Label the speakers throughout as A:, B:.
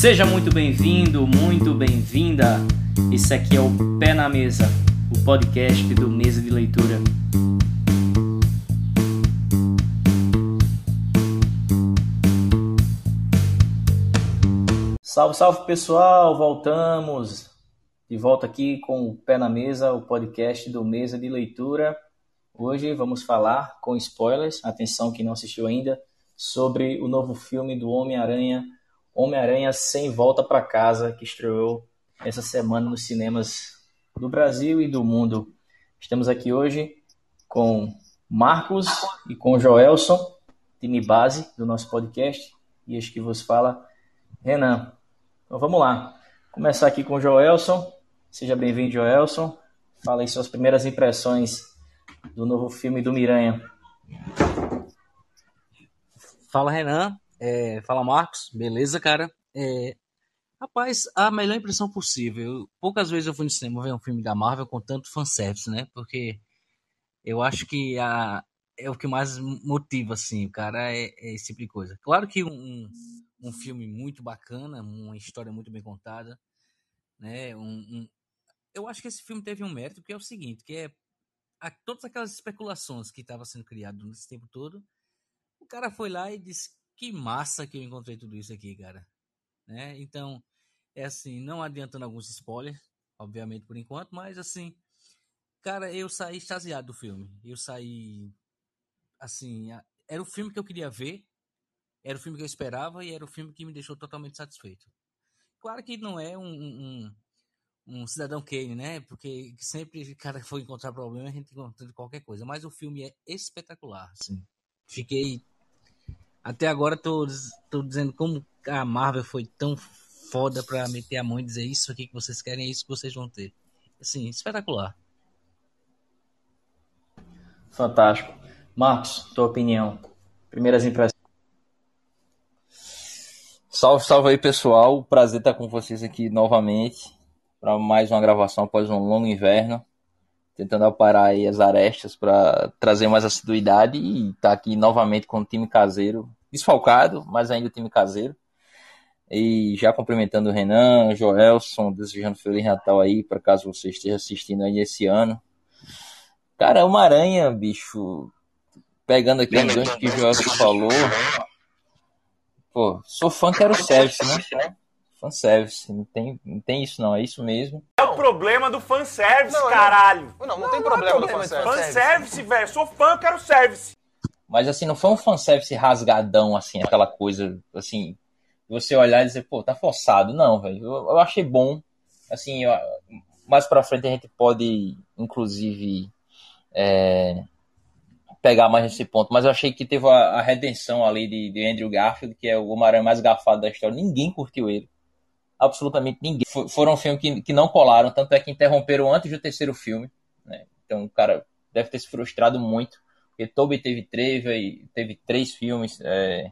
A: Seja muito bem-vindo, muito bem-vinda. Esse aqui é o Pé na Mesa, o podcast do Mesa de Leitura. Salve, salve pessoal, voltamos de volta aqui com o Pé na Mesa, o podcast do Mesa de Leitura. Hoje vamos falar com spoilers, atenção quem não assistiu ainda, sobre o novo filme do Homem-Aranha Homem-Aranha Sem Volta para Casa, que estreou essa semana nos cinemas do Brasil e do mundo. Estamos aqui hoje com Marcos e com Joelson, time base do nosso podcast, e este que vos fala, Renan. Então vamos lá. Começar aqui com Joelson. Seja bem-vindo, Joelson. Fala aí suas primeiras impressões do novo filme do Miranha.
B: Fala, Renan. É, fala, Marcos. Beleza, cara? É, rapaz, a melhor impressão possível. Poucas vezes eu fui no cinema ver um filme da Marvel com tanto fanservice, né? Porque eu acho que a, é o que mais motiva, assim, cara, é, é esse tipo de coisa. Claro que um, um filme muito bacana, uma história muito bem contada, né? Um, um, eu acho que esse filme teve um mérito, que é o seguinte, que é a, todas aquelas especulações que estavam sendo criadas nesse tempo todo, o cara foi lá e disse que massa que eu encontrei tudo isso aqui, cara. Né? Então, é assim, não adiantando alguns spoilers, obviamente por enquanto, mas assim, cara, eu saí extasiado do filme. Eu saí assim, era o filme que eu queria ver, era o filme que eu esperava e era o filme que me deixou totalmente satisfeito. Claro que não é um, um, um cidadão Kane, né? Porque sempre cara for encontrar problema, a gente encontra qualquer coisa. Mas o filme é espetacular, assim. Fiquei até agora tô, tô dizendo como a Marvel foi tão foda pra meter a mão e dizer isso aqui que vocês querem, é isso que vocês vão ter. Assim, espetacular.
A: Fantástico. Marcos, tua opinião. Primeiras impressões.
C: Salve, salve aí, pessoal. Prazer estar com vocês aqui novamente para mais uma gravação após um longo inverno tentando aparar aí as arestas para trazer mais assiduidade e estar tá aqui novamente com o time caseiro, desfalcado, mas ainda o time caseiro. E já cumprimentando o Renan, o Joelson, desejando Feliz Natal aí, para caso você esteja assistindo aí esse ano. Cara, uma aranha, bicho, pegando aqui o gancho que o Joelson falou. Pô, sou fã, quero service, né? Fanservice, não tem, não tem isso não, é isso mesmo.
D: É o problema do fanservice, não, caralho.
E: Não, não, não tem problema, não, do fanservice.
D: Fanservice, velho, sou fã, quero service.
C: Mas assim, não foi um fanservice rasgadão, assim, aquela coisa, assim, você olhar e dizer, pô, tá forçado. Não, velho, eu, eu, achei bom. Assim, eu, mais pra frente a gente pode, inclusive, é, pegar mais nesse ponto, mas eu achei que teve a, a redenção ali de, de, Andrew Garfield, que é o Homem-Aranha mais gafado da história. Ninguém curtiu ele absolutamente ninguém. Foram filmes que, que não colaram, tanto é que interromperam antes do terceiro filme. Né? Então o cara deve ter se frustrado muito, porque Toby teve três, teve três filmes, é,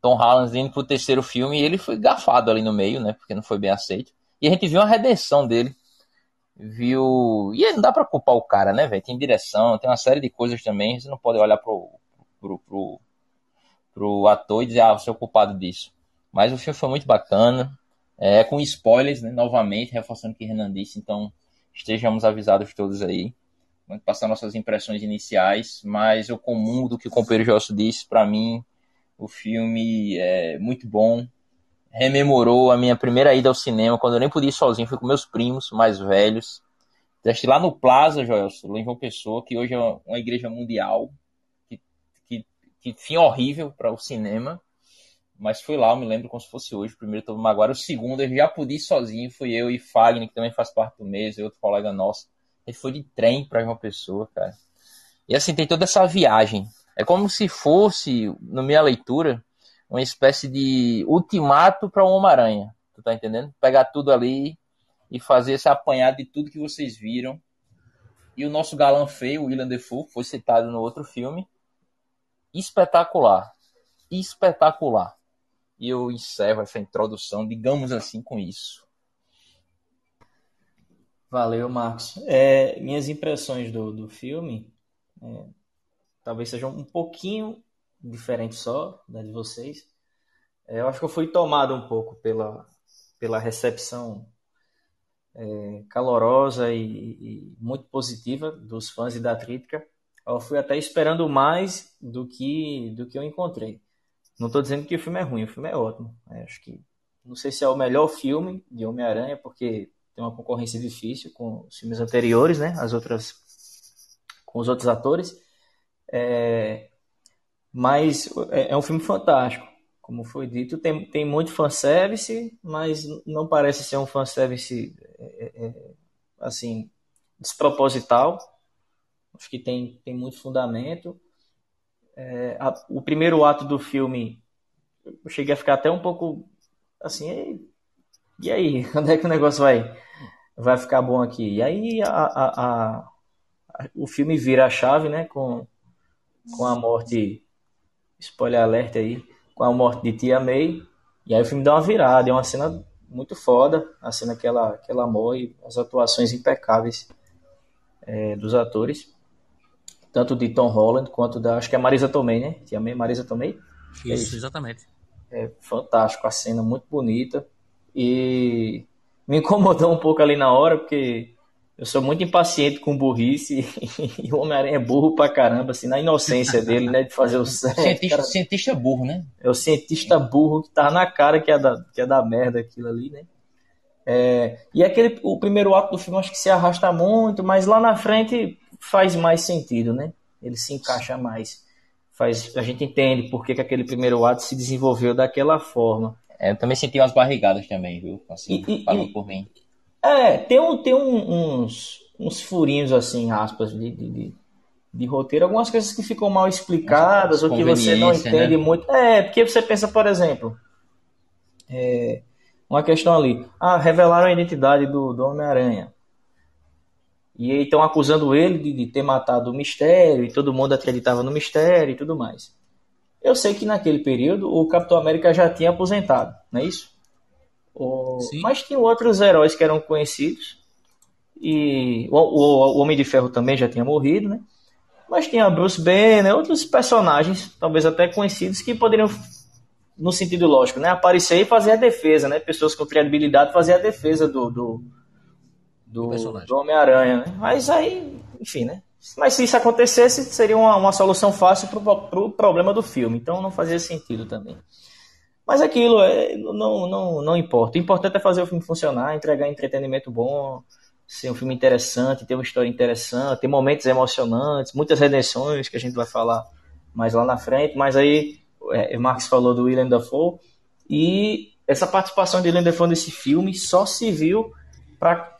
C: Tom Holland indo pro terceiro filme e ele foi gafado ali no meio, né? Porque não foi bem aceito. E a gente viu a redenção dele. Viu. E não dá pra culpar o cara, né, velho? Tem direção, tem uma série de coisas também. Você não pode olhar pro, pro, pro, pro ator e dizer, ah, você é o culpado disso. Mas o filme foi muito bacana. É, com spoilers, né, novamente, reforçando o que Renan disse, então estejamos avisados todos aí. Vamos passar nossas impressões iniciais, mas eu comum do que o companheiro Josso disse, para mim o filme é muito bom. Rememorou a minha primeira ida ao cinema, quando eu nem podia ir sozinho, fui com meus primos mais velhos. Teste lá no Plaza, Joelson, lá em João Pessoa, que hoje é uma igreja mundial. Que, que, que fim horrível para o cinema. Mas fui lá, eu me lembro como se fosse hoje. O primeiro Tobey Maguire, o segundo eu já pude ir sozinho. Fui eu e Fagner, que também faz parte do mês, e outro colega nosso. Gente foi de trem para uma pessoa, cara. E assim, tem toda essa viagem. É como se fosse, na minha leitura, uma espécie de ultimato para um Homem-Aranha. Tu tá entendendo? Pegar tudo ali e fazer esse apanhado de tudo que vocês viram. E o nosso galã feio, William Defoe, foi citado no outro filme. Espetacular. Espetacular. E eu encerro essa introdução, digamos assim, com isso.
A: Valeu, Marcos. É, minhas impressões do, do filme é, talvez sejam um pouquinho diferentes só da de vocês. É, eu acho que eu fui tomado um pouco pela, pela recepção é, calorosa e, e, muito positiva dos fãs e da crítica. Eu fui até esperando mais do que do que eu encontrei. Não estou dizendo que o filme é ruim, o filme é ótimo. É, acho que não sei se é o melhor filme de Homem-Aranha, porque tem uma concorrência difícil com os filmes anteriores, né? As outras com os outros atores. É, mas é, é um filme fantástico. Como foi dito, tem, tem muito fanservice, mas não parece ser um fanservice é, é, é, assim, desproposital. Acho que tem, tem muito fundamento. É, a, o primeiro ato do filme, eu cheguei a ficar até um pouco assim, e aí, onde é que o negócio vai, vai ficar bom aqui? E aí a, a, a, o filme vira a chave, né, com, com a morte, spoiler alerta aí, com a morte de Tia May, e aí o filme dá uma virada, é uma cena muito foda, a cena que ela, que ela morre, as atuações impecáveis é, dos atores, tanto de Tom Holland quanto da, acho que é Marisa Tomei, né? Tia May, Marisa Tomei?
B: Isso, é isso. exatamente.
A: É fantástico, a cena muito bonita, e me incomodou um pouco ali na hora, porque eu sou muito impaciente com burrice e o Homem-Aranha é burro pra caramba, assim, na inocência dele, né, de fazer o certo.
C: Cientista, cara, cientista burro, né?
A: É o cientista burro que tá na cara que é da, que é da merda aquilo ali, né? É, e aquele, o primeiro ato do filme acho que se arrasta muito, mas lá na frente faz mais sentido, né? Ele se encaixa mais. Faz, a gente entende por que, que aquele primeiro ato se desenvolveu daquela forma.
C: É, eu também senti umas barrigadas também, viu? Assim, e, e, por mim.
A: É, tem, um, tem um, uns, uns furinhos, assim, aspas, de, de, de, de, roteiro, algumas coisas que ficam mal explicadas ou que você não entende né? muito. É, porque você pensa, por exemplo, é, uma questão ali, ah, revelaram a identidade do, do Homem-Aranha. E aí estão acusando ele de, de ter matado o mistério, e todo mundo acreditava no mistério e tudo mais. Eu sei que naquele período o Capitão América já tinha aposentado, não é isso? O... Mas tinha outros heróis que eram conhecidos. E o, o, o, Homem de Ferro também já tinha morrido, né? Mas tinha Bruce Banner, outros personagens, talvez até conhecidos, que poderiam, no sentido lógico, né? Aparecer e fazer a defesa, né? Pessoas com credibilidade fazer a defesa do, do, do, do Homem-Aranha, né? Mas aí, enfim, né? Mas se isso acontecesse, seria uma, uma solução fácil para o pro problema do filme. Então não fazia sentido também. Mas aquilo é, não, não, não importa. O importante é fazer o filme funcionar, entregar entretenimento bom, ser um filme interessante, ter uma história interessante, ter momentos emocionantes, muitas redenções que a gente vai falar mais lá na frente. Mas aí, é, Marx falou do William Dafoe e essa participação de William Dafoe nesse filme só se viu para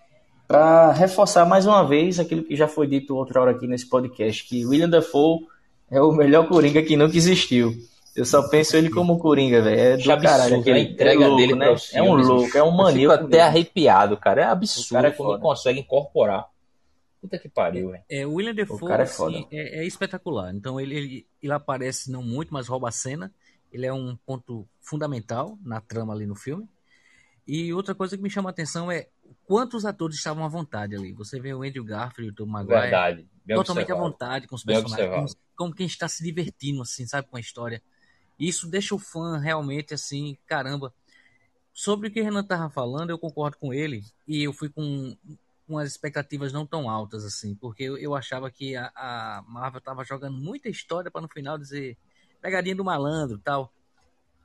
A: reforçar mais uma vez aquilo que já foi dito outra hora aqui nesse podcast, que William Dafoe é o melhor Coringa que nunca existiu. Eu só penso ele como Coringa, velho. É do caralho.
C: Aquele, a entrega é louco, dele né?
A: é um louco, é um maníaco.
C: Eu fico até arrepiado, cara. É absurdo cara é como ele consegue incorporar. Puta que pariu, velho.
B: É, o William Defoe o cara é, assim, é, é, espetacular. Então ele, ele, ele aparece não muito, mas rouba a cena. Ele é um ponto fundamental na trama ali no filme. E outra coisa que me chama a atenção é quantos atores estavam à vontade ali. Você vê o Andrew Garfield, o Tom Maguire,
C: Verdade.
B: totalmente à vontade com os personagens, como, como, quem está se divertindo, assim, sabe, com a história. Isso deixa o fã realmente assim, caramba. Sobre o que o Renan tava falando, eu concordo com ele. E eu fui com umas expectativas não tão altas assim, porque eu, eu achava que a, a Marvel tava jogando muita história para no final dizer pegadinha do malandro tal.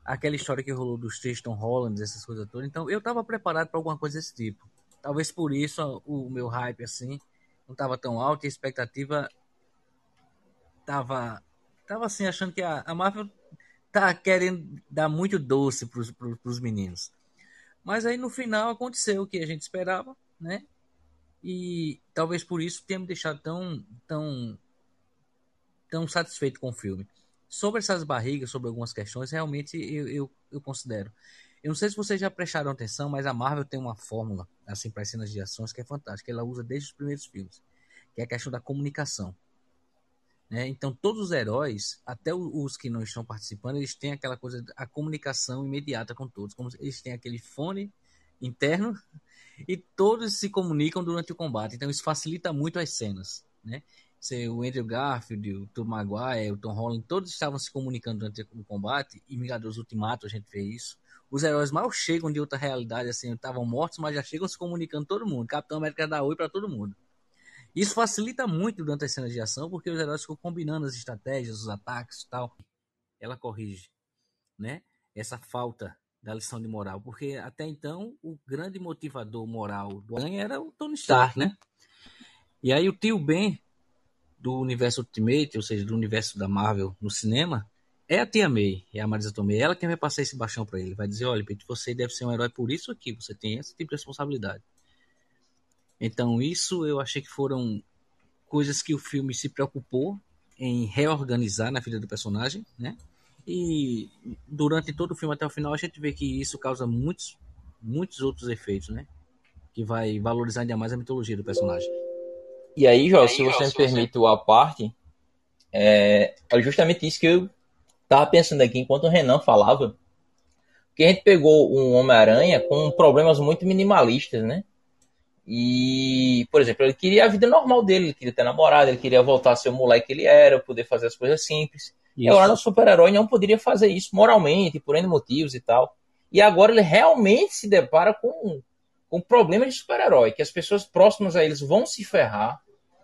B: Aquela história que rolou dos Tristan Holland, essas coisas todas. Então eu tava preparado para alguma coisa desse tipo. Talvez por isso o meu hype assim não tava tão alto a expectativa tava tava assim achando que a, a Marvel tá querendo dar muito doce para os meninos. Mas aí no final aconteceu o que a gente esperava, né? E talvez por isso tenha me deixado tão, tão, tão satisfeito com o filme. Sobre essas barrigas, sobre algumas questões, realmente eu, eu, eu considero. Eu não sei se vocês já prestaram atenção, mas a Marvel tem uma fórmula, assim, para as cenas de ações que é fantástica. Ela usa desde os primeiros filmes, que é a questão da comunicação. Né? Então, todos os heróis, até os que não estão participando, eles têm aquela coisa, a comunicação imediata com todos. Como eles têm aquele fone interno e todos se comunicam durante o combate. Então, isso facilita muito as cenas. Né? o Andrew Garfield, o Tom Maguire, o Tom Holland, todos estavam se comunicando durante o combate. E Vingadores Ultimato, a gente vê isso. Os heróis mal chegam de outra realidade, assim, estavam mortos, mas já chegam se comunicando todo mundo. Capitão América dá oi para todo mundo. Isso facilita muito durante as cenas de ação, porque os heróis ficam combinando as estratégias, os ataques e tal. Ela corrige, né? Essa falta da lição de moral, porque até então o grande motivador moral do Aranha era o Tony Stark, né? E aí o tio Ben do universo Ultimate, ou seja, do universo da Marvel no cinema, é a tia May, é a Marisa Tomei. Ela quem vai passar esse baixão para ele. Vai dizer, olha, Pete, você deve ser um herói por isso aqui, você tem esse tipo de responsabilidade. Então, isso eu achei que foram coisas que o filme se preocupou em reorganizar na vida do personagem, né? E durante todo o filme até o final a gente vê que isso causa muitos, muitos outros efeitos, né? Que vai valorizar ainda mais a mitologia do personagem.
C: E aí, Jó, se você me permite o a parte, é, é justamente isso que eu tava pensando aqui enquanto o Renan falava. Que a gente pegou um Homem-Aranha com problemas muito minimalistas, né? E, por exemplo, ele queria a vida normal dele, ele queria ter namorado, ele queria voltar a ser o moleque que ele era, poder fazer as coisas simples. Isso. E agora o super-herói não poderia fazer isso moralmente, por N motivos e tal. E agora ele realmente se depara com, com problemas de super-herói, que as pessoas próximas a eles vão se ferrar,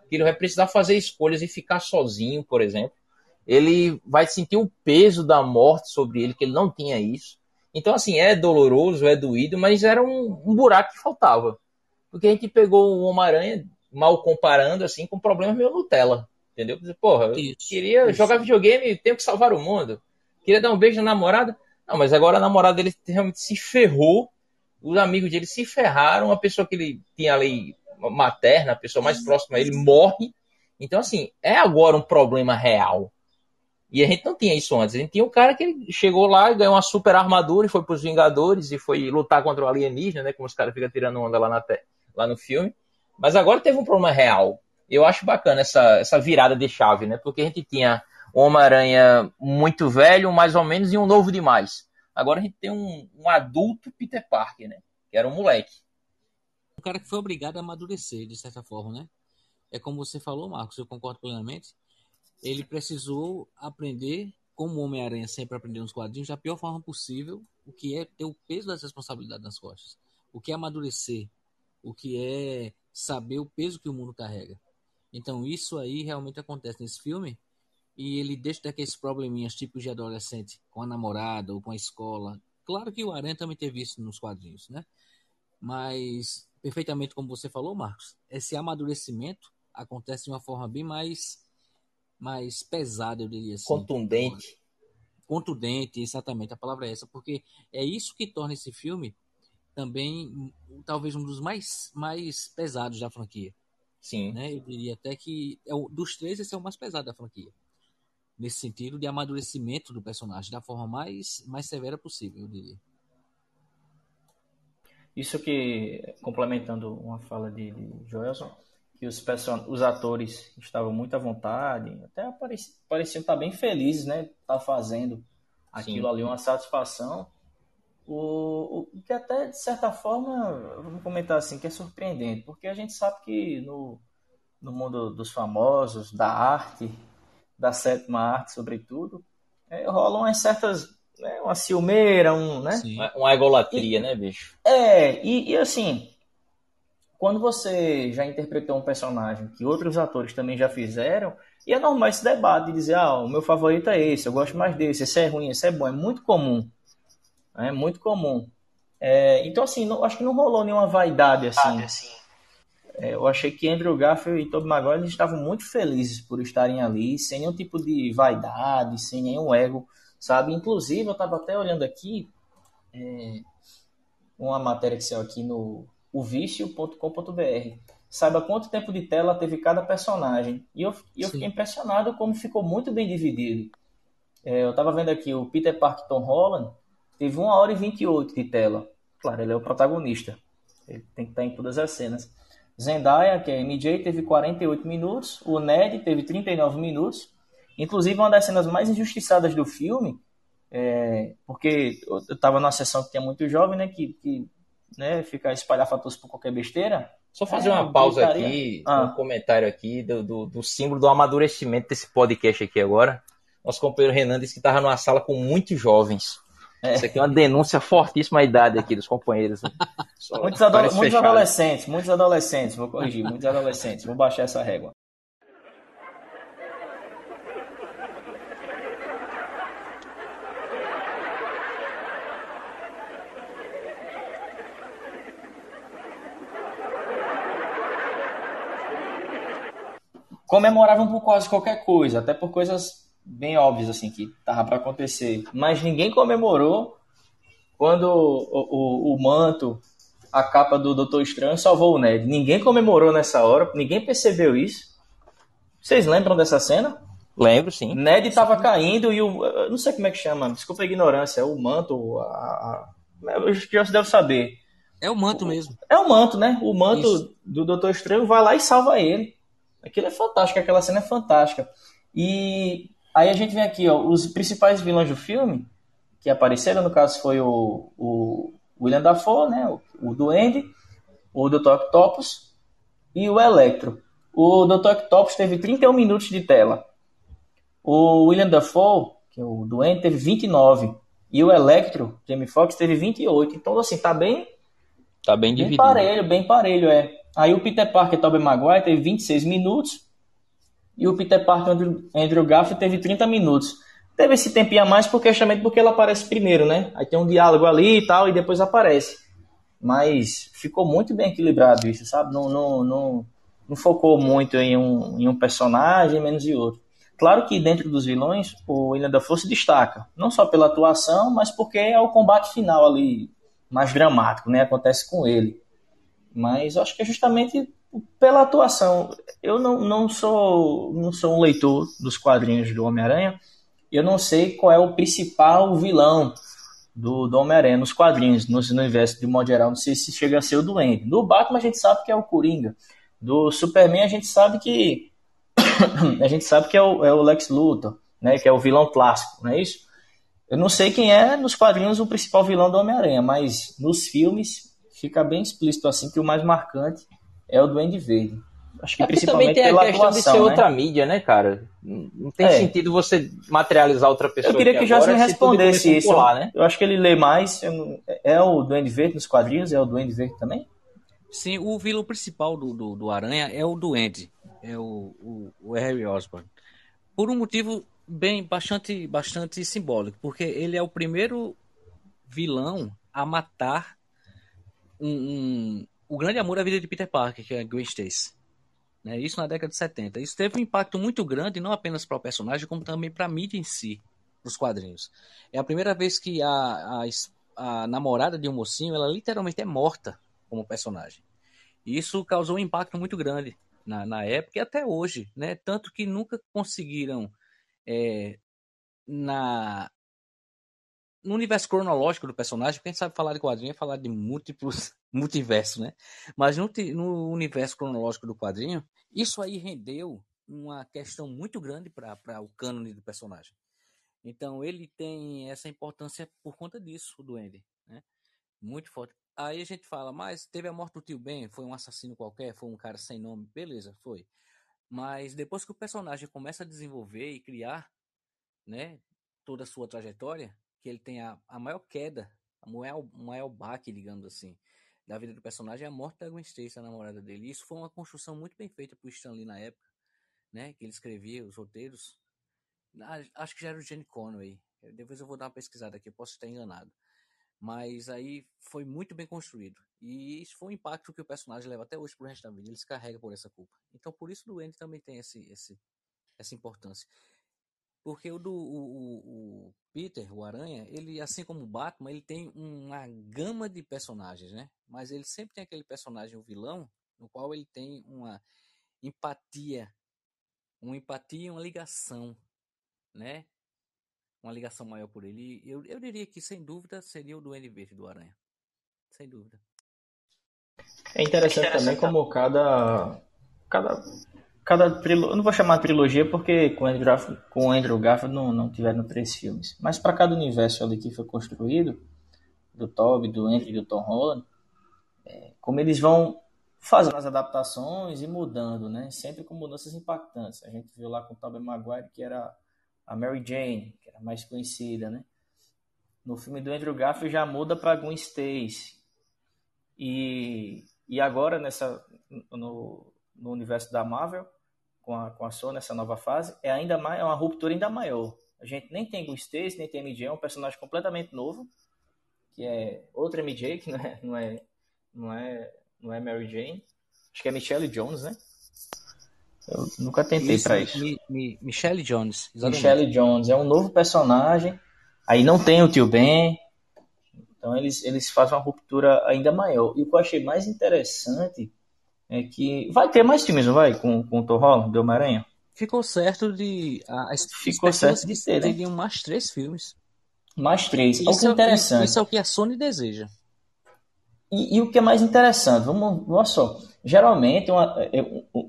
C: que ele vai precisar fazer escolhas e ficar sozinho, por exemplo. Ele vai sentir o peso da morte sobre ele, que ele não tinha isso. Então, assim, é doloroso, é doído, mas era um, um buraco que faltava. Porque a gente pegou o Homem-Aranha, mal comparando, assim, com problemas meio Nutella. Entendeu? Porra, eu isso, queria isso. jogar videogame e tenho que salvar o mundo. Queria dar um beijo na namorada. Não, mas agora a namorada dele realmente se ferrou. Os amigos dele se ferraram. A pessoa que ele tinha ali, materna, a pessoa mais próxima a ele, morre. Então, assim, é agora um problema real. E a gente não tinha isso antes. A gente tinha um cara que chegou lá e ganhou uma super armadura e foi para os Vingadores e foi lutar contra o alienígena, né? Como os caras ficam tirando onda lá na terra lá no filme. Mas agora teve um problema real. Eu acho bacana essa, essa virada de chave, né? Porque a gente tinha um Homem-Aranha muito velho, mais ou menos, e um novo demais. Agora a gente tem um, um adulto Peter Parker, né? Que era um moleque.
B: Um cara que foi obrigado a amadurecer, de certa forma, né? É como você falou, Marcos, eu concordo plenamente. Ele precisou aprender, como Homem-Aranha sempre aprendeu nos quadrinhos, da pior forma possível, o que é ter o peso das responsabilidades nas costas. O que é amadurecer, o que é saber o peso que o mundo carrega. Então isso aí realmente acontece nesse filme e ele deixa daqueles probleminhas tipos de adolescente com a namorada ou com a escola. Claro que o Aranha também teve isso nos quadrinhos, né? Mas perfeitamente como você falou, Marcos, esse amadurecimento acontece de uma forma bem mais mais pesada, eu diria assim.
C: Contundente.
B: Contundente, exatamente, a palavra é essa, porque é isso que torna esse filme também talvez um dos mais, mais pesados da franquia.
C: Sim.
B: Né? Eu diria até que é o, dos três esse é o mais pesado da franquia. Nesse sentido de amadurecimento do personagem, da forma mais, mais severa possível, eu diria.
A: Isso que, complementando uma fala de, de Joelson, que os, person... os atores estavam muito à vontade, até pareciam, pareciam estar bem felizes, né? Estar tá fazendo aquilo Sim. ali, uma satisfação. O, o que até, de certa forma, vamos comentar assim, que é surpreendente, porque a gente sabe que no, no mundo dos famosos, da arte, da sétima arte, sobretudo, é, rolam umas certas. Né, uma ciumeira, um, né?
C: Sim. Uma egolatria, e, né, bicho?
A: É, e, e assim, quando você já interpretou um personagem que outros atores também já fizeram, e é normal esse debate de dizer, ah, o meu favorito é esse, eu gosto mais desse, esse é ruim, esse é bom, é muito comum. É muito comum. É, então, assim, não, acho que não rolou nenhuma vaidade assim. assim. É, eu achei que Andrew Garfield e Tobey Maguire eles estavam muito felizes por estarem ali, sem nenhum tipo de vaidade, sem nenhum ego, sabe? Inclusive, eu estava até olhando aqui é, uma matéria que saiu aqui no ovicio.com.br. Saiba quanto tempo de tela teve cada personagem. E eu, eu fiquei impressionado como ficou muito bem dividido. É, eu estava vendo aqui o Peter Parker Tom Holland, teve 1 hora e 28 de tela. Claro, ele é o protagonista. Ele tem que estar em todas as cenas. Zendaya, que é MJ, teve 48 minutos. O Ned teve 39 minutos. Inclusive, uma das cenas mais injustiçadas do filme, é, porque eu estava numa sessão que tinha muito jovem, né, que, que né, fica espalhar fatores por qualquer besteira.
C: Só fazer é, uma pausa aqui, ah. um comentário aqui do, do, do, símbolo do amadurecimento desse podcast aqui agora. Nosso companheiro Renan disse que estava numa sala com muitos jovens. É. Isso aqui é uma denúncia fortíssima à idade aqui dos companheiros. Né?
A: muitos, ado muitos adolescentes, muitos adolescentes, vou corrigir, muitos adolescentes, vou baixar essa régua. Comemoravam por quase qualquer coisa, até por coisas bem óbvias assim que tava para acontecer. Mas ninguém comemorou quando o, o, o, manto, a capa do Doutor Estranho salvou o Ned. Ninguém comemorou nessa hora, ninguém percebeu isso. Vocês lembram dessa cena?
C: Lembro, sim.
A: Ned estava caindo e o. não sei como é que chama, desculpa a ignorância, o manto. A, a, já se deve saber.
B: É o manto mesmo.
A: É o manto, né? O manto Isso. do Doutor Estranho vai lá e salva ele. Aquilo é fantástico, aquela cena é fantástica. E aí a gente vem aqui, ó, os principais vilões do filme que apareceram, no caso foi o, o William Dafoe, né, o, o Duende, o Dr. Octopus e o Electro. O Dr. Octopus teve 31 minutos de tela. O William Dafoe, que é o Duende, teve 29. E o Electro, Jamie Foxx, teve 28. Então, assim, tá bem...
C: Tá bem dividido.
A: Bem parelho, bem parelho, é. Aí o Peter Parker, Tobey Maguire, teve 26 minutos. E o Peter Parker, Andrew, Andrew Garfield, teve 30 minutos. Teve esse tempinho a mais porque justamente porque ele aparece primeiro, né? Aí tem um diálogo ali e tal, e depois aparece. Mas ficou muito bem equilibrado isso, sabe? Não, não, não, não focou muito em um, em um personagem, menos em outro. Claro que dentro dos vilões, o William Dafoe se destaca. Não só pela atuação, mas porque é o combate final ali mais dramático, né? Acontece com ele. Mas acho que é justamente pela atuação. Eu não, não, sou, não sou um leitor dos quadrinhos do Homem-Aranha. Eu não sei qual é o principal vilão do, do Homem-Aranha nos quadrinhos, no, no universo de modo geral. Não sei se chega a ser o Duende. Do Batman a gente sabe que é o Coringa. Do Superman a gente sabe que a gente sabe que é o, é o Lex Luthor, né? Que é o vilão clássico, não é isso? Eu não sei quem é nos quadrinhos o principal vilão do Homem-Aranha, mas nos filmes fica bem explícito assim que o mais marcante é o Duende Verde.
C: Acho que é principalmente também tem a questão atuação, de ser né? outra mídia, né, cara? Não tem é. sentido você materializar outra pessoa.
A: Eu queria que o Jorge me respondesse isso. Pular, né? Eu acho que ele lê mais. É o Duende Verde nos quadrinhos? É o Duende Verde também?
B: Sim, o vilão principal do, do, do Aranha é o Duende. É o, o, o Harry Osborn. Por um motivo bem bastante, bastante simbólico, porque ele é o primeiro vilão a matar um, um, o grande amor da vida de Peter Parker, que é Gwen Stacy. Né? Isso na década de 70. Isso teve um impacto muito grande, não apenas para o personagem, como também para a mídia em si, nos quadrinhos. É a primeira vez que a, a, a namorada de um mocinho, ela literalmente é morta como personagem. E isso causou um impacto muito grande na, na época e até hoje, né? Tanto que nunca conseguiram é, na no universo cronológico do personagem, gente sabe falar de quadrinho é falar de múltiplos multiversos, né? Mas no, no, universo cronológico do quadrinho, isso aí rendeu uma questão muito grande para o cânone do personagem. Então ele tem essa importância por conta disso, o Duende, né? Muito forte. Aí a gente fala, mas teve a morte do tio Ben, foi um assassino qualquer, foi um cara sem nome, beleza, foi. Mas depois que o personagem começa a desenvolver e criar, né, toda a sua trajetória, que ele tem a, a maior queda, a maior, maior baque, digamos assim, da vida do personagem é a morte da Gwen Stacy, a namorada dele. E isso foi uma construção muito bem feita por Stan Lee na época, né? Que ele escrevia os roteiros. Acho que já era o Jenny Conway. Depois eu vou dar uma pesquisada aqui, posso estar enganado. Mas aí foi muito bem construído. E isso foi um impacto que o personagem leva até hoje pro resto da vida. Ele se carrega por essa culpa. Então por isso o Duende também tem esse, esse, essa importância. Porque o do o, o, Peter, o Aranha, ele, assim como o Batman, ele tem uma gama de personagens, né? Mas ele sempre tem aquele personagem, o vilão, no qual ele tem uma empatia, uma empatia e uma ligação, né? Uma ligação maior por ele. Eu, eu diria que, sem dúvida, seria o Duende Verde do Aranha. Sem dúvida.
A: É interessante, é interessante também como cada, cada cada trilogia, eu não vou chamar trilogia porque com Andrew, Garfield, com Andrew Garfield não, não tiveram três filmes, mas para cada universo ali que foi construído, do Toby, do Andrew e do Tom Holland, é, como eles vão fazendo as adaptações e mudando, né? Sempre com mudanças impactantes. A gente viu lá com o Tobey Maguire que era a Mary Jane, que era mais conhecida, né? No filme do Andrew Garfield já muda para Gwen Stacy. E, e agora, nessa, no, no universo da Marvel, com a, com a Sony, nessa nova fase, é ainda mais, é uma ruptura ainda maior. A gente nem tem Gwen Stacy, nem tem MJ, é um personagem completamente novo, que é outra MJ, que não é, não é, não é, não é Mary Jane. Acho que é Michelle Jones, né? Eu nunca tentei para isso.
B: Mi, mi, Michelle Jones. Exatamente.
A: Michelle Jones é um novo personagem. Aí não tem o tio Ben. Então eles, eles fazem uma ruptura ainda maior. E o que eu achei mais interessante é que vai ter mais filmes, não vai? Com, com o Holland, do Homem-Aranha?
B: Ficou certo de. A,
A: Ficou certo de ter, né?
B: Teriam mais três filmes.
A: Mais três.
B: Isso,
A: é interessante.
B: Isso é o que a Sony deseja.
A: E, e, o que é mais interessante, vamos, olha só, geralmente uma, é,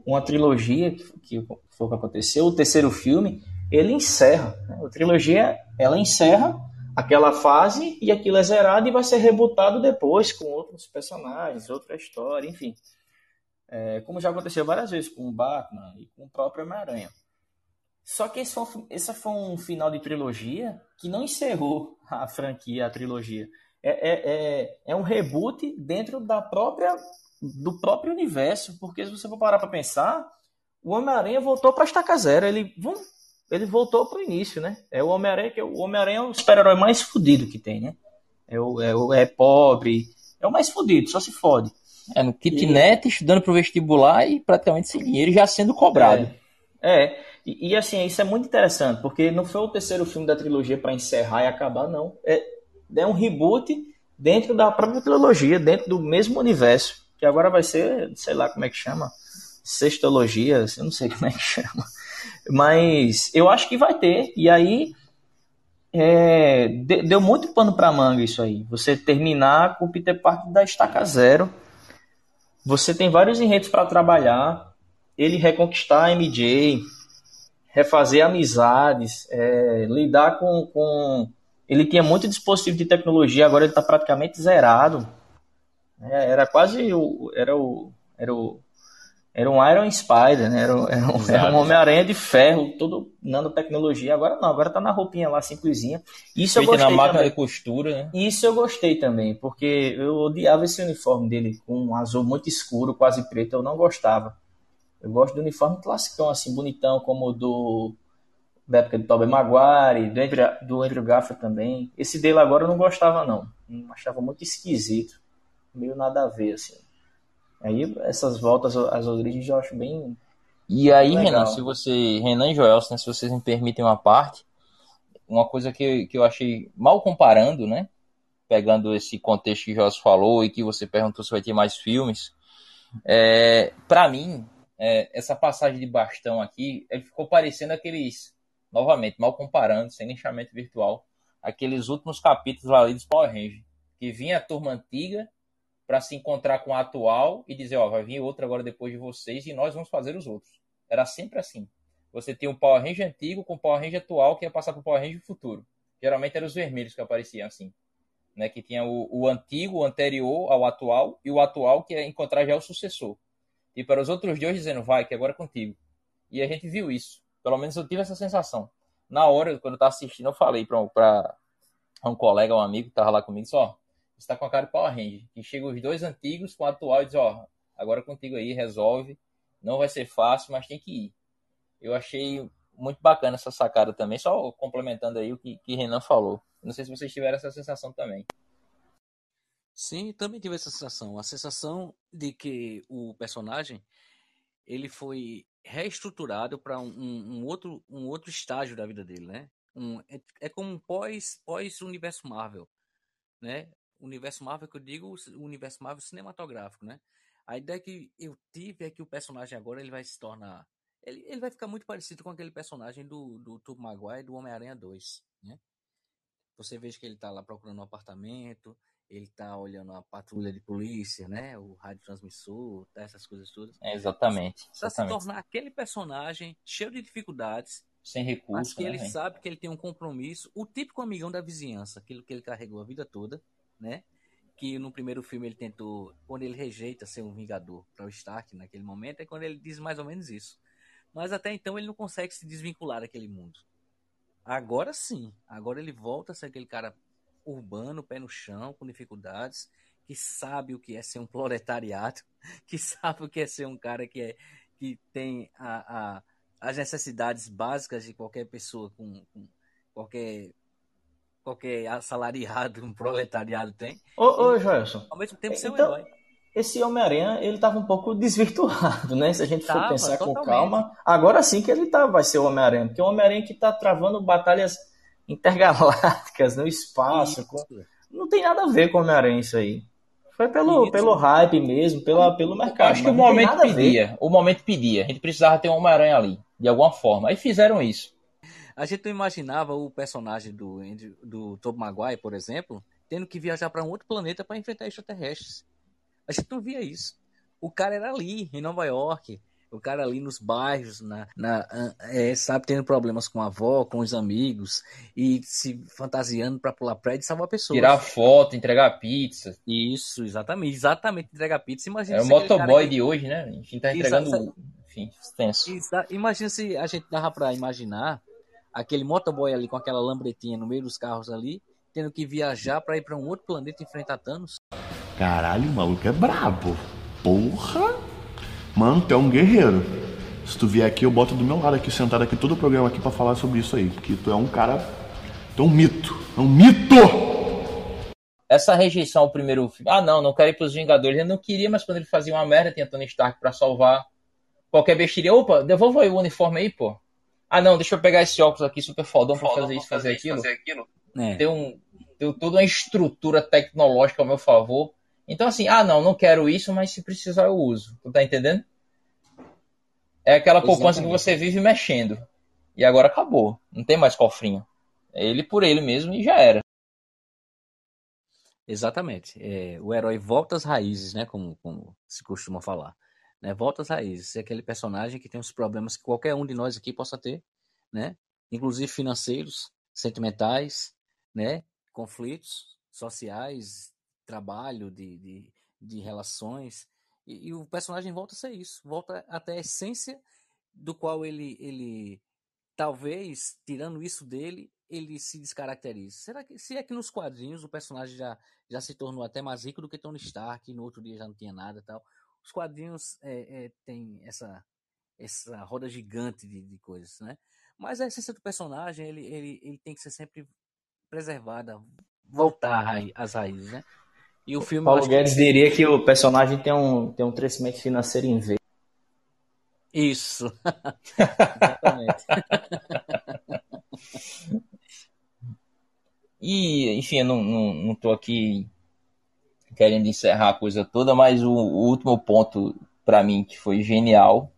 A: uma trilogia, que, que foi o que aconteceu, o terceiro filme, ele encerra. Né? A trilogia, ela encerra aquela fase e aquilo é zerado e vai ser rebutado depois com outros personagens, outra história, enfim. É, como já aconteceu várias vezes com o Batman e com o próprio Homem-Aranha. Só que esse foi, esse foi um final de trilogia que não encerrou a franquia, a trilogia. É, é, é, é um reboot dentro da própria do próprio universo, porque se você for parar para pensar, o Homem-Aranha voltou para estaca zero, ele, ele voltou para o início, né? É o Homem-Aranha que é o Homem-Aranha é o super-herói mais fodido que tem, né? É, o, é, o, é pobre, é o mais fodido, só se fode.
C: É no kitnet, e... estudando pro vestibular e praticamente sem dinheiro já sendo cobrado.
A: É, é. E, e, assim, isso é muito interessante, porque não foi o terceiro filme da trilogia para encerrar e acabar, não. É, é um reboot dentro da própria trilogia, dentro do mesmo universo, que agora vai ser, sei lá como é que chama, sextologia, eu não sei como é que chama. Mas eu acho que vai ter, e aí é, deu muito pano para manga isso aí. Você terminar com o Peter Parker da estaca zero, você tem vários enredos para trabalhar, ele reconquistar a MJ, refazer amizades, é, lidar com, com. Ele tinha muito dispositivo de tecnologia, agora ele está praticamente zerado. É, era quase o. Era o. Era o. Era um Iron Spider, né? Era, era um, era um Homem-Aranha de ferro, todo nanotecnologia. Agora não, agora tá na roupinha lá, simplesinha. Isso Feito eu gostei
C: na máquina de costura, né?
A: Isso eu gostei também, porque eu odiava esse uniforme dele com um azul muito escuro, quase preto. Eu não gostava. Eu gosto do uniforme classicão, assim, bonitão, como o do da época do Tobey Maguire, do Andrew, do Andrew Garfield também. Esse dele agora eu não gostava, não. Eu achava muito esquisito. Meio nada a ver, assim. Aí essas voltas às origens eu acho bem.
C: E aí, legal. Renan, se você. Renan e Joel, né, se vocês me permitem uma parte, uma coisa que, que eu achei mal comparando, né? Pegando esse contexto que o Joel falou e que você perguntou se vai ter mais filmes. É, para mim, é, essa passagem de bastão aqui, ele ficou parecendo aqueles, novamente, mal comparando, sem linchamento virtual, aqueles últimos capítulos ali dos Power Rangers, que vinha a turma antiga para se encontrar com a atual e dizer, ó, vai vir outro agora depois de vocês e nós vamos fazer os outros. Era sempre assim. Você tinha um Power Ranger antigo com o Power Ranger atual que ia passar para o Power Ranger futuro. Geralmente eram os vermelhos que apareciam assim. Né, que tinha o, o antigo, o anterior ao atual, e o atual que ia encontrar já o sucessor e para os outros dois dizendo, vai, que agora é contigo. E a gente viu isso. Pelo menos eu tive essa sensação. Na hora, quando eu estava assistindo, eu falei para um colega, um amigo que estava lá comigo, só, está com a cara de Power Ranger. E chega os dois antigos com o atual e diz, ó, agora contigo aí, resolve. Não vai ser fácil, mas tem que ir. Eu achei muito bacana essa sacada também, só complementando aí o que, que Renan falou. Não sei se vocês tiveram essa sensação também.
B: Sim, também tive essa sensação. A sensação de que o personagem ele foi reestruturado para um, um, outro, um outro estágio da vida dele, né? Um, é, é como um pós, pós Marvel, né? Universo Marvel que eu digo, o universo Marvel cinematográfico, né? A ideia que eu tive é que o personagem agora ele vai se tornar ele, ele vai ficar muito parecido com aquele personagem do, do Tobey Maguire do Homem-Aranha 2, né? Você veja que ele tá lá procurando um apartamento, ele tá olhando a patrulha de polícia, né? O rádio transmissor, tá, essas coisas todas.
C: É, exatamente.
B: Pra se tornar aquele personagem cheio de dificuldades.
C: Sem recursos.
B: Mas que né, ele sabe que ele tem um compromisso. O típico amigão da vizinhança, aquilo que ele carregou a vida toda, né? Que no primeiro filme ele tentou, quando ele rejeita ser um vingador para o Stark naquele momento, é quando ele diz mais ou menos isso. Mas até então ele não consegue se desvincular daquele mundo. Agora sim, agora ele volta a ser aquele cara urbano, pé no chão, com dificuldades, que sabe o que é ser um proletariado, que sabe o que é ser um cara que, é, que tem a, a as necessidades básicas de qualquer pessoa com, com qualquer qualquer assalariado, um proletariado tem.
A: Ô, ô Joelson.
B: Ao mesmo tempo ser
A: então,
B: um herói.
A: Esse Homem-Aranha, ele estava um pouco desvirtuado, né? Se a gente for
B: Tava,
A: pensar com
B: totalmente.
A: calma, agora sim que ele tá, vai ser o Homem-Aranha, porque o Homem-Aranha que tá travando batalhas intergalácticas no espaço, com- não tem nada a ver com o Homem-Aranha isso aí. Foi pelo,
B: Isso.
A: pelo hype mesmo, pela, pelo
C: Eu
A: mercado.
C: acho que o momento pedia. O momento pedia. A gente precisava ter um Homem-Aranha ali, de alguma forma. Aí fizeram isso.
B: A gente não imaginava o personagem do, do Tobey Maguire, por exemplo, tendo que viajar para um outro planeta para enfrentar extraterrestres. A gente não via isso. O cara era ali, em Nova York. O cara ali nos bairros, na, na, é, sabe, tendo problemas com a avó, com os amigos, e se fantasiando para pular prédio e salvar pessoas.
C: Tirar foto, entregar pizza.
B: Isso, exatamente. Exatamente, entrega pizza. Imagina
C: É o motoboy
B: que-
C: de hoje, né? Enfim, tá entregando. Enfim, tenso.
B: Exa- Imagina se a gente dava pra imaginar aquele motoboy ali com aquela lambretinha no meio dos carros ali, tendo que viajar pra ir pra um outro planeta enfrentar Thanos.
E: Caralho, o maluco é brabo. Porra! Mano, tu é um guerreiro. Se tu vier aqui, eu boto do meu lado aqui, sentado aqui, todo o programa aqui pra falar sobre isso aí. Que tu é um cara. Tu é um mito. É um mito!
C: Essa rejeição ao primeiro filme. Ah, não, não quero ir pros Vingadores. Ele não queria, mas quando ele fazia uma merda, tinha Tony Stark pra salvar. Qualquer besteirinha. Opa, devolva aí o uniforme aí, pô. Ah, não, deixa eu pegar esse óculos aqui super fodão pra fazer isso, fazer aquilo.
B: É,
C: Tem, um, tem toda uma estrutura tecnológica ao meu favor. Então, assim, ah, não, não quero isso, mas se precisar eu uso. Tu tá entendendo? É aquela poupança que
B: Exatamente.
C: você vive mexendo. E agora acabou. Não tem mais cofrinho. É ele por ele mesmo e já era.
B: exatamente. É, o herói volta às raízes, né? Como, como se costuma falar. Né? Volta às raízes. É aquele personagem que tem os problemas que qualquer um de nós aqui possa ter, né? Inclusive financeiros, sentimentais, né? Conflitos sociais, trabalho, de, de, de relações. E, e o personagem volta a ser isso. Volta até a essência do qual ele, ele talvez, tirando isso dele, ele se descaracterize. Será que se é que nos quadrinhos o personagem já, já se tornou até mais rico do que Tony Stark, e no outro dia já não tinha nada e tal. Os quadrinhos é, é, tem essa essa roda gigante de, de coisas, né? Mas a essência do personagem, ele, ele, ele tem que ser sempre preservada, voltar às raízes, né? E o filme,
A: Paulo
B: acho que-
A: Guedes diria que o personagem tem um, tem um crescimento financeiro em V.
B: Isso. Exatamente.
C: E, enfim, eu não, não, não tô aqui querendo encerrar a coisa toda, mas o, o último ponto pra mim que foi genial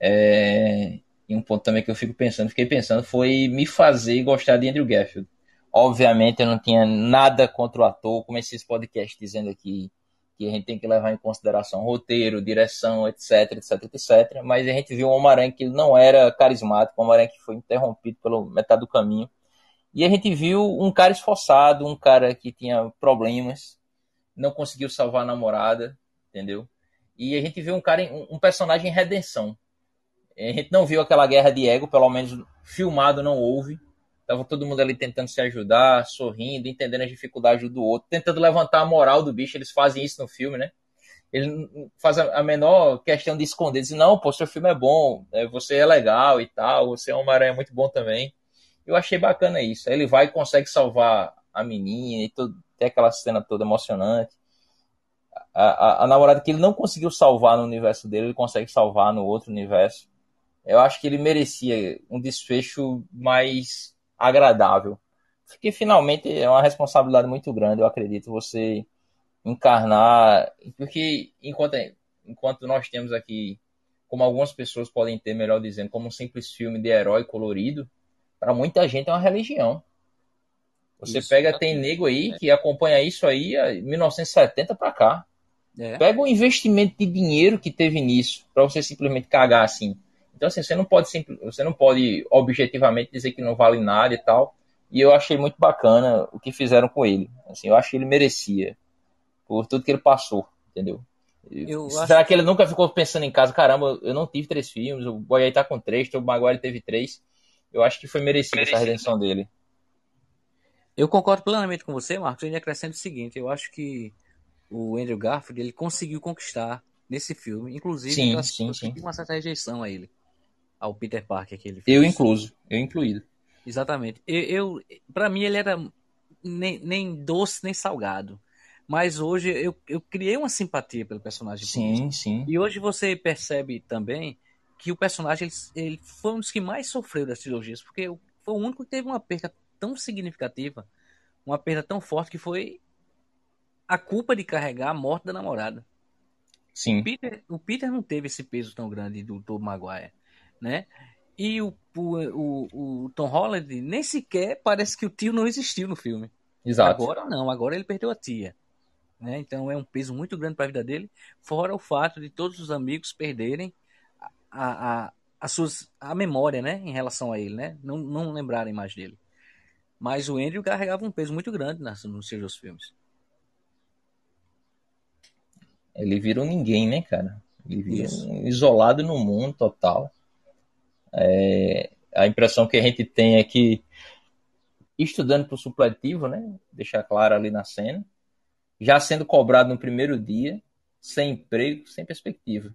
C: é, e um ponto também que eu fico pensando, fiquei pensando, foi me fazer gostar de Andrew Garfield. Obviamente eu não tinha nada contra o ator, comecei esse podcast dizendo aqui que a gente tem que levar em consideração roteiro, direção, etc, etc, etc. Mas a gente viu um Homem-Aranha que não era carismático, um Homem-Aranha que foi interrompido pela metade do caminho. E a gente viu um cara esforçado, um cara que tinha problemas, não conseguiu salvar a namorada, entendeu? E a gente viu um cara, um personagem em redenção. A gente não viu aquela guerra de ego, pelo menos filmado não houve. Tava todo mundo ali tentando se ajudar, sorrindo, entendendo as dificuldades do outro, tentando levantar a moral do bicho. Eles fazem isso no filme, né? Ele faz a menor questão de esconder, diz, não, pô, seu filme é bom, é, você é legal e tal, você é um aranha muito bom também. Eu achei bacana isso. Aí ele vai e consegue salvar a menina e tudo, tem aquela cena toda emocionante. A, a, a namorada que ele não conseguiu salvar no universo dele, ele consegue salvar no outro universo. Eu acho que ele merecia um desfecho mais agradável. Porque finalmente é uma responsabilidade muito grande, eu acredito, você encarnar. Porque enquanto, enquanto nós temos aqui, como algumas pessoas podem ter, melhor dizendo, como um simples filme de herói colorido, para muita gente é uma religião. Você
B: Isso,
C: pega, tem nego aí que acompanha isso aí a 1970 para cá.
B: É.
C: Pega o investimento de dinheiro que teve nisso para você simplesmente cagar assim. Então assim, você não pode você não pode objetivamente dizer que não vale nada e tal. E eu achei muito bacana o que fizeram com ele. Assim, eu acho que ele merecia por tudo que ele passou, entendeu?
B: Eu
C: Será
B: acho
C: que ele nunca ficou pensando em casa, caramba, eu não tive três filmes, o Boy tá com três, o Maguire teve três. Eu acho que foi merecido essa redenção dele.
B: Eu concordo plenamente com você, Marcos. Ainda acrescento o seguinte: eu acho que o Andrew Garfield ele conseguiu conquistar nesse filme, inclusive
C: sim, sim, sim.
B: uma certa rejeição a ele, ao Peter Parker que ele
C: fez. Eu incluso, eu incluído.
B: Exatamente. Eu, eu para mim ele era nem, nem doce nem salgado. Mas hoje eu, eu criei uma simpatia pelo personagem.
C: Sim, sim.
B: E hoje você percebe também que o personagem ele, ele foi um dos que mais sofreu das trilogias, porque foi o único que teve uma perda tão significativa, uma perda tão forte que foi a culpa de carregar a morte da namorada.
C: Sim.
B: O Peter, o Peter não teve esse peso tão grande do Tom Maguire, né? E o, o, o, o, Tom Holland nem sequer parece que o tio não existiu no filme.
C: Exato.
B: Agora não, agora ele perdeu a tia. Né? Então é um peso muito grande para a vida dele, fora o fato de todos os amigos perderem a, a, a, suas, a memória né? em relação a ele, né? não, não lembrarem mais dele. Mas o Andrew carregava um peso muito grande nas, nos seus filmes.
C: Ele virou ninguém, né, cara? Ele virou um isolado no mundo total. É, a impressão que a gente tem é que, estudando para o supletivo, né, deixar claro ali na cena, já sendo cobrado no primeiro dia, sem emprego, sem perspectiva.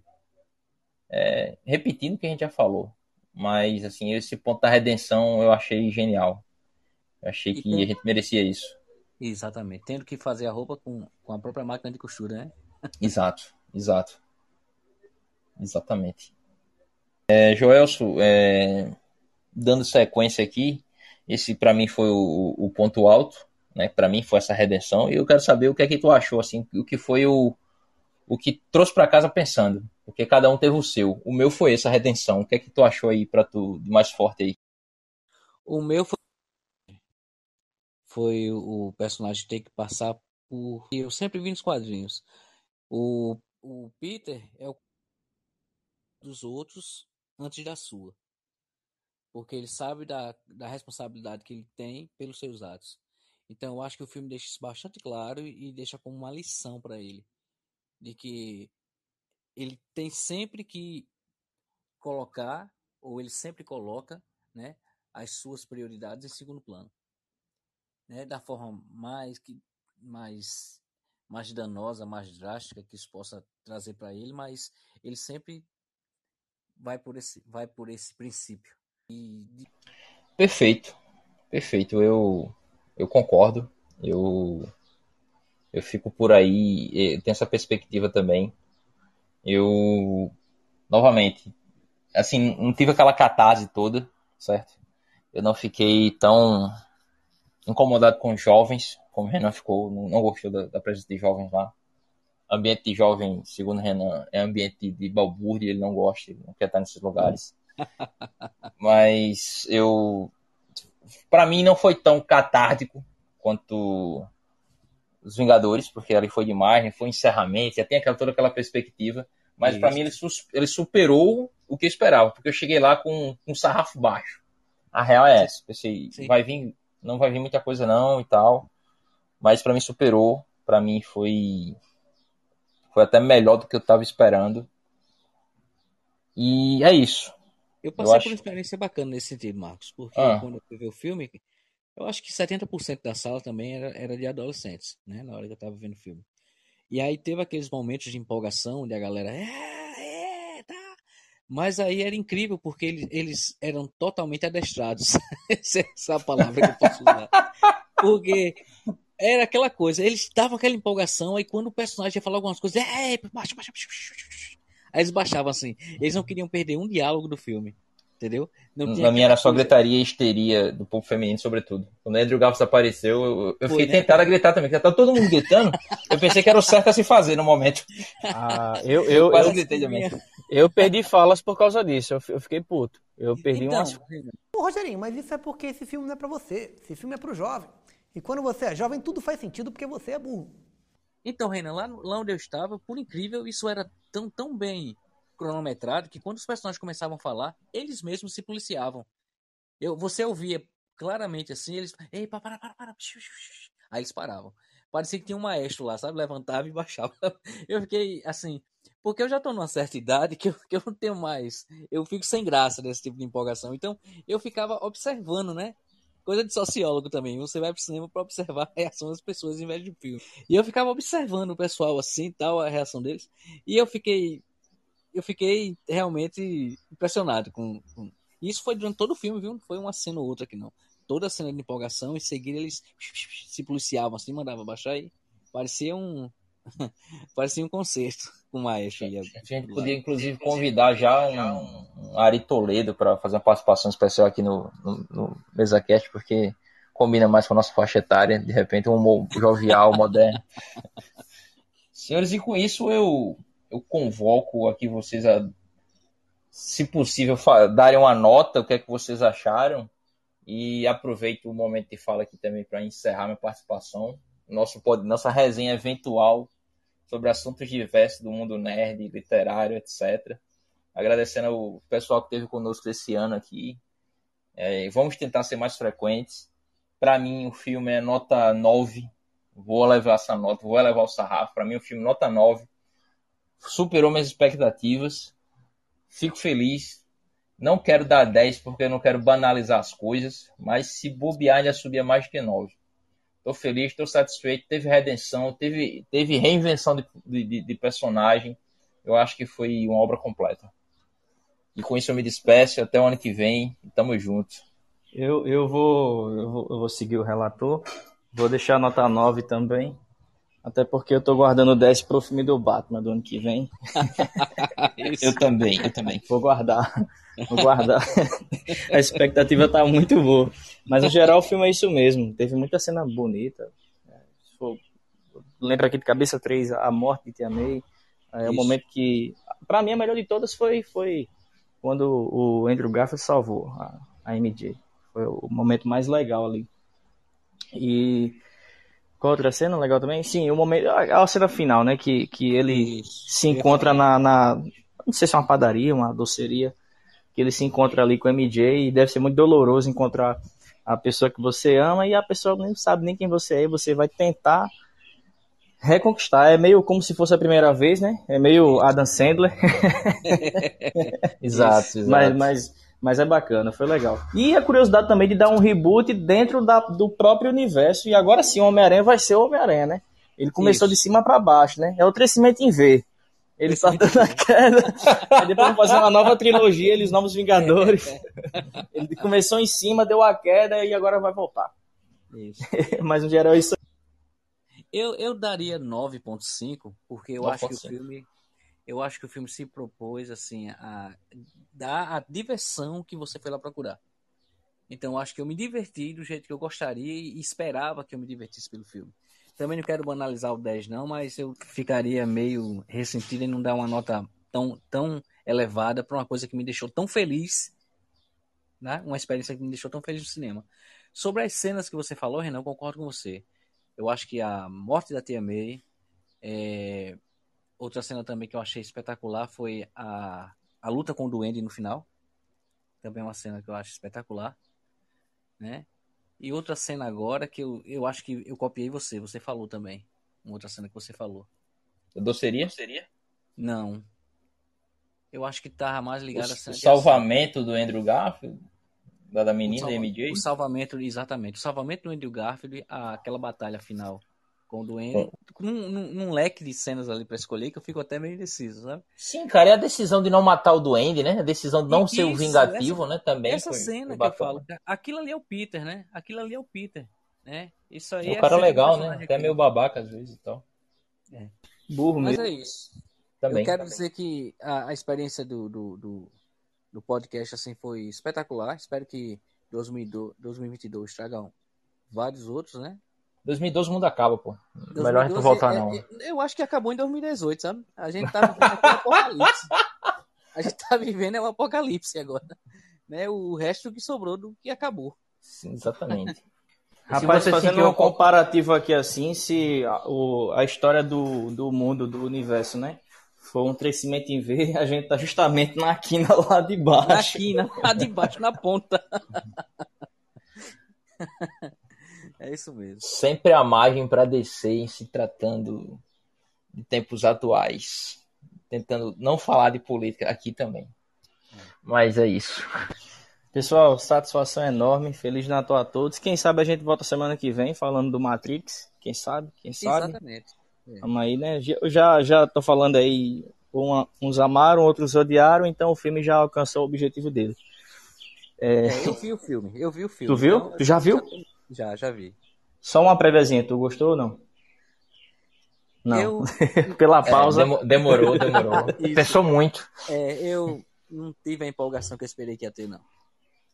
C: É, repetindo o que a gente já falou, mas assim esse ponto da redenção eu achei genial. Achei que a gente merecia isso.
B: Exatamente, tendo que fazer a roupa com, com a própria máquina de costura, né?
C: exato, exato. Exatamente. É, Joelso, é, dando sequência aqui, esse para mim foi o, o, ponto alto, né? Para mim foi essa redenção e eu quero saber o que é que tu achou, assim, o que foi o, o que trouxe para casa pensando, porque cada um teve o seu. O meu foi essa redenção. O que é que tu achou aí para tu de mais forte aí?
B: O meu foi foi o personagem ter que passar por eu sempre vi nos quadrinhos. O, o Peter é o dos outros antes da sua. Porque ele sabe da, da responsabilidade que ele tem pelos seus atos. Então eu acho que o filme deixa isso bastante claro e deixa como uma lição para ele. De que ele tem sempre que colocar, ou ele sempre coloca, né, as suas prioridades em segundo plano. Né, da forma mais que mais mais danosa, mais drástica que isso possa trazer para ele, mas ele sempre vai por esse, vai por esse princípio. E...
C: Perfeito, perfeito. Eu, eu concordo. Eu, eu fico por aí. Tenho essa perspectiva também. Eu, novamente, assim, não tive aquela catarse toda, certo? Eu não fiquei tão incomodado com jovens, como o Renan ficou, não, gostou da, da presença de jovens lá ambiente de jovem, segundo Renan, é ambiente de balbúrdia, ele não gosta, ele não quer estar nesses lugares. Mas eu. para mim não foi tão catártico quanto os Vingadores, porque ali foi de imagem, foi encerramento, já tem aquela, toda aquela perspectiva. Mas para mim ele, ele, superou o que eu esperava, porque eu cheguei lá com um sarrafo baixo. A real é essa. Pensei, Sim. vai vir, não vai vir muita coisa não e tal. Mas para mim superou. Para mim foi foi até melhor do que eu estava esperando. E é isso.
B: Eu passei eu acho... por uma experiência bacana nesse sentido, Marcos, porque ah. quando eu fui ver o filme, eu acho que 70% da sala também era, era de adolescentes, né? Na hora que eu estava vendo o filme. E aí teve aqueles momentos de empolgação onde a galera. É. Mas aí era incrível porque eles, eles eram totalmente adestrados. Essa é a palavra que eu posso usar. Porque era aquela coisa, eles davam aquela empolgação, aí quando o personagem ia falar algumas coisas, é, baixa, baixa, baixa, aí eles baixavam assim. Eles não queriam perder um diálogo do filme. Entendeu?
C: Não Na minha era só coisa. gritaria e histeria do povo feminino, sobretudo. Quando o Andrew Garfield apareceu, eu, eu Foi, fiquei né? tentado a gritar também, porque tá todo mundo gritando. eu pensei que era o certo a se fazer no momento.
A: Ah, eu, eu, eu, eu, gritei também. eu perdi falas por causa disso, eu, eu fiquei puto. Eu perdi então, umas.
F: Ô, Rogerinho, mas isso é porque esse filme não é pra você. Esse filme é pro jovem. E quando você é jovem, tudo faz sentido porque você é burro.
B: Então, Renan, lá, lá onde eu estava, por incrível, isso era tão, tão bem cronometrado que quando os personagens começavam a falar, eles mesmos se policiavam. Eu, você ouvia claramente assim, eles. Ei, para, para, para, para. Aí eles paravam. Parecia que tinha um maestro lá, sabe? Levantava e baixava. Eu fiquei assim. Porque eu já tô numa certa idade que eu, que eu não tenho mais. Eu fico sem graça desse tipo de empolgação. Então eu ficava observando, né? coisa de sociólogo também. Você vai pro cinema para observar a reação das pessoas em vez de filme. E eu ficava observando o pessoal assim, tal, a reação deles. E eu fiquei eu fiquei realmente impressionado com, com... isso foi durante todo o filme, viu? Não foi uma cena ou outra que não. Toda a cena de empolgação, em seguida eles se policiavam assim, mandavam baixar e parecia um parecia um concerto com o maestro.
C: A gente podia, inclusive, convidar já um, um Ari Toledo para fazer uma participação especial aqui no, no, no MesaCast, porque combina mais com a nossa faixa etária, de repente, um humor jovial, moderno. Senhores, e com isso eu, eu convoco aqui vocês a, se possível, darem uma nota, o que é que vocês acharam, e aproveito o momento de fala aqui também para encerrar minha participação. Nosso, nossa resenha eventual sobre assuntos diversos do mundo nerd, literário, etc. Agradecendo ao pessoal que esteve conosco esse ano aqui. É, vamos tentar ser mais frequentes. Para mim, o filme é nota 9. Vou levar essa nota, vou levar o sarrafo. Para mim, o filme nota 9. Superou minhas expectativas. Fico feliz. Não quero dar 10 porque eu não quero banalizar as coisas, mas se bobear ainda subia mais que 9. Estou feliz, estou satisfeito. Teve redenção, teve, teve reinvenção de, de, de, personagem. Eu acho que foi uma obra completa. E com isso eu me despeço. Até o ano que vem. Tamo junto.
A: Eu, eu, vou, eu, vou, eu vou seguir o relator. Vou deixar a nota 9 também. Até porque eu tô guardando 10 pro filme do Batman do ano que vem.
C: eu também, eu também.
A: Vou guardar. Vou guardar. a expectativa tá muito boa. Mas no geral o filme é isso mesmo. Teve muita cena bonita. Lembra aqui de Cabeça 3, A Morte de Tia May. É o momento que, para mim, a melhor de todas foi, foi quando o Andrew Garfield salvou a, a MJ. Foi o momento mais legal ali. E qual outra cena legal também? Sim, o momento, a, a cena final, né? Que, que ele Isso. se encontra na, na, Não sei se é uma padaria, uma doceria. Que ele se encontra ali com a MJ e deve ser muito doloroso encontrar a pessoa que você ama e a pessoa nem sabe nem quem você é e você vai tentar reconquistar. É meio como se fosse a primeira vez, né? É meio Adam Sandler.
C: exato, exato.
A: Mas, mas, mas é bacana, foi legal. E a curiosidade também de dar um reboot dentro da, do próprio universo. E agora sim, o Homem-Aranha vai ser o Homem-Aranha, né? Ele começou Isso. de cima para baixo, né? É o crescimento em V. Ele está dando a queda. Aí depois vão fazer uma nova trilogia, eles Novos Vingadores. Ele começou em cima, deu a queda e agora vai voltar. Isso. Mas no geral é isso.
B: Eu, eu daria 9.5, porque eu 9. acho que o filme. Eu acho que o filme se propôs assim a dar a diversão que você foi lá procurar. Então acho que eu me diverti do jeito que eu gostaria e esperava que eu me divertisse pelo filme. Também não quero banalizar o 10 não, mas eu ficaria meio ressentido em não dar uma nota tão, tão elevada para uma coisa que me deixou tão feliz, né? Uma experiência que me deixou tão feliz no cinema. Sobre as cenas que você falou, Renan, eu concordo com você. Eu acho que a morte da Tia May, é... outra cena também que eu achei espetacular foi a, a luta com o Duende no final. Também é uma cena que eu acho espetacular, né? E outra cena agora que eu, eu acho que eu copiei você, você falou também. Uma outra cena que você falou.
C: Doceria? Doceria?
B: Não. Eu acho que tava mais ligado
C: o,
B: a
C: cena. O salvamento do Andrew Garfield? Da, da menina, da MJ?
B: O salvamento, exatamente. O salvamento do Andrew Garfield, a, aquela batalha final com o Duende, num, num, num, leque de cenas ali para escolher que eu fico até meio indeciso, sabe?
C: Sim, cara, é a decisão de não matar o Duende, né? A decisão de não e ser isso, o vingativo,
B: essa,
C: né? Também.
B: Essa foi, cena foi que eu falo, aquilo ali é o Peter, né? Aquilo ali é o Peter, né? Isso aí. É
C: o cara legal, né? Até meio babaca às vezes e então.
B: tal. É. Burro Mas mesmo. é isso. Também. Eu quero também. dizer que a, a experiência do, do, do, do, podcast assim foi espetacular. Espero que 2022 tragam vários outros, né?
C: 2012 o mundo acaba, pô. 2012, Melhor a gente voltar, é, não. É,
B: eu acho que acabou em 2018, sabe? A gente tá vivendo um apocalipse. A gente tá vivendo é um apocalipse agora. Né? O resto que sobrou do que acabou.
C: Sim, exatamente.
A: Rapaz, fazendo um comparativo aqui assim, se a, o, a história do, do mundo, do universo, né? For um crescimento em V, a gente tá justamente na quina lá de baixo.
B: Na quina, lá de baixo, na ponta. É isso mesmo.
C: Sempre a margem para descer em se tratando de tempos atuais. Tentando não falar de política aqui também. Mas é isso.
A: Pessoal, satisfação enorme. Feliz Natal a todos. Quem sabe a gente volta semana que vem falando do Matrix. Quem sabe? Quem sabe?
B: Exatamente. É.
A: Vamos aí, né? Eu já, já tô falando aí. uma- uns amaram, outros odiaram, então o filme já alcançou o objetivo dele. É,
B: É, eu vi o filme, eu vi o filme.
A: Tu viu?
B: Então,
A: Tu já viu?
B: Já, já vi.
A: Só uma préviazinha, tu gostou ou não? Não.
B: Eu,
A: Pela
C: É,
A: pausa.
C: demo- demorou, demorou.
B: Isso.
C: Pensou muito.
B: é, eu não tive a empolgação que eu esperei que ia ter, não.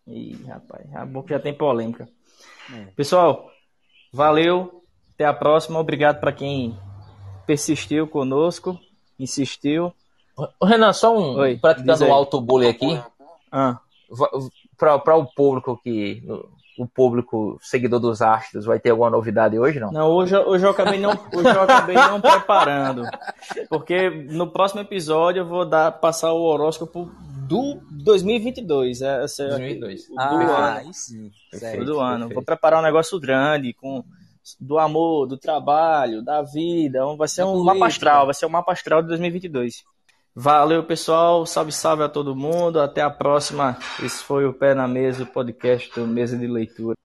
A: Ih, rapaz, a boca já tem polêmica.
B: É.
A: Pessoal, valeu. Até a próxima. Obrigado para quem persistiu conosco, insistiu.
C: Renan, só um.
A: Oi,
C: praticando
A: aí.
C: um autobullying aqui.
A: Ah,
C: Para o público que. O público seguidor dos astros vai ter alguma novidade hoje, não?
A: não, hoje, eu- hoje eu acabei não, hoje eu acabei não preparando, porque no próximo episódio eu vou dar passar o horóscopo do 2022, é, esse é
C: 2022.
A: o do
B: Ah,
A: ano.
B: aí sim.
A: do
B: Sério.
A: ano.
C: perfeito.
A: Vou preparar um negócio grande com do amor, do trabalho, da vida. Vai ser
B: Da
A: um
B: política.
A: mapa astral, vai ser um mapa astral de 2022. Valeu, pessoal. Salve, salve a todo mundo. Até a próxima. Esse foi o Pé na Mesa, o podcast do Mesa de Leitura.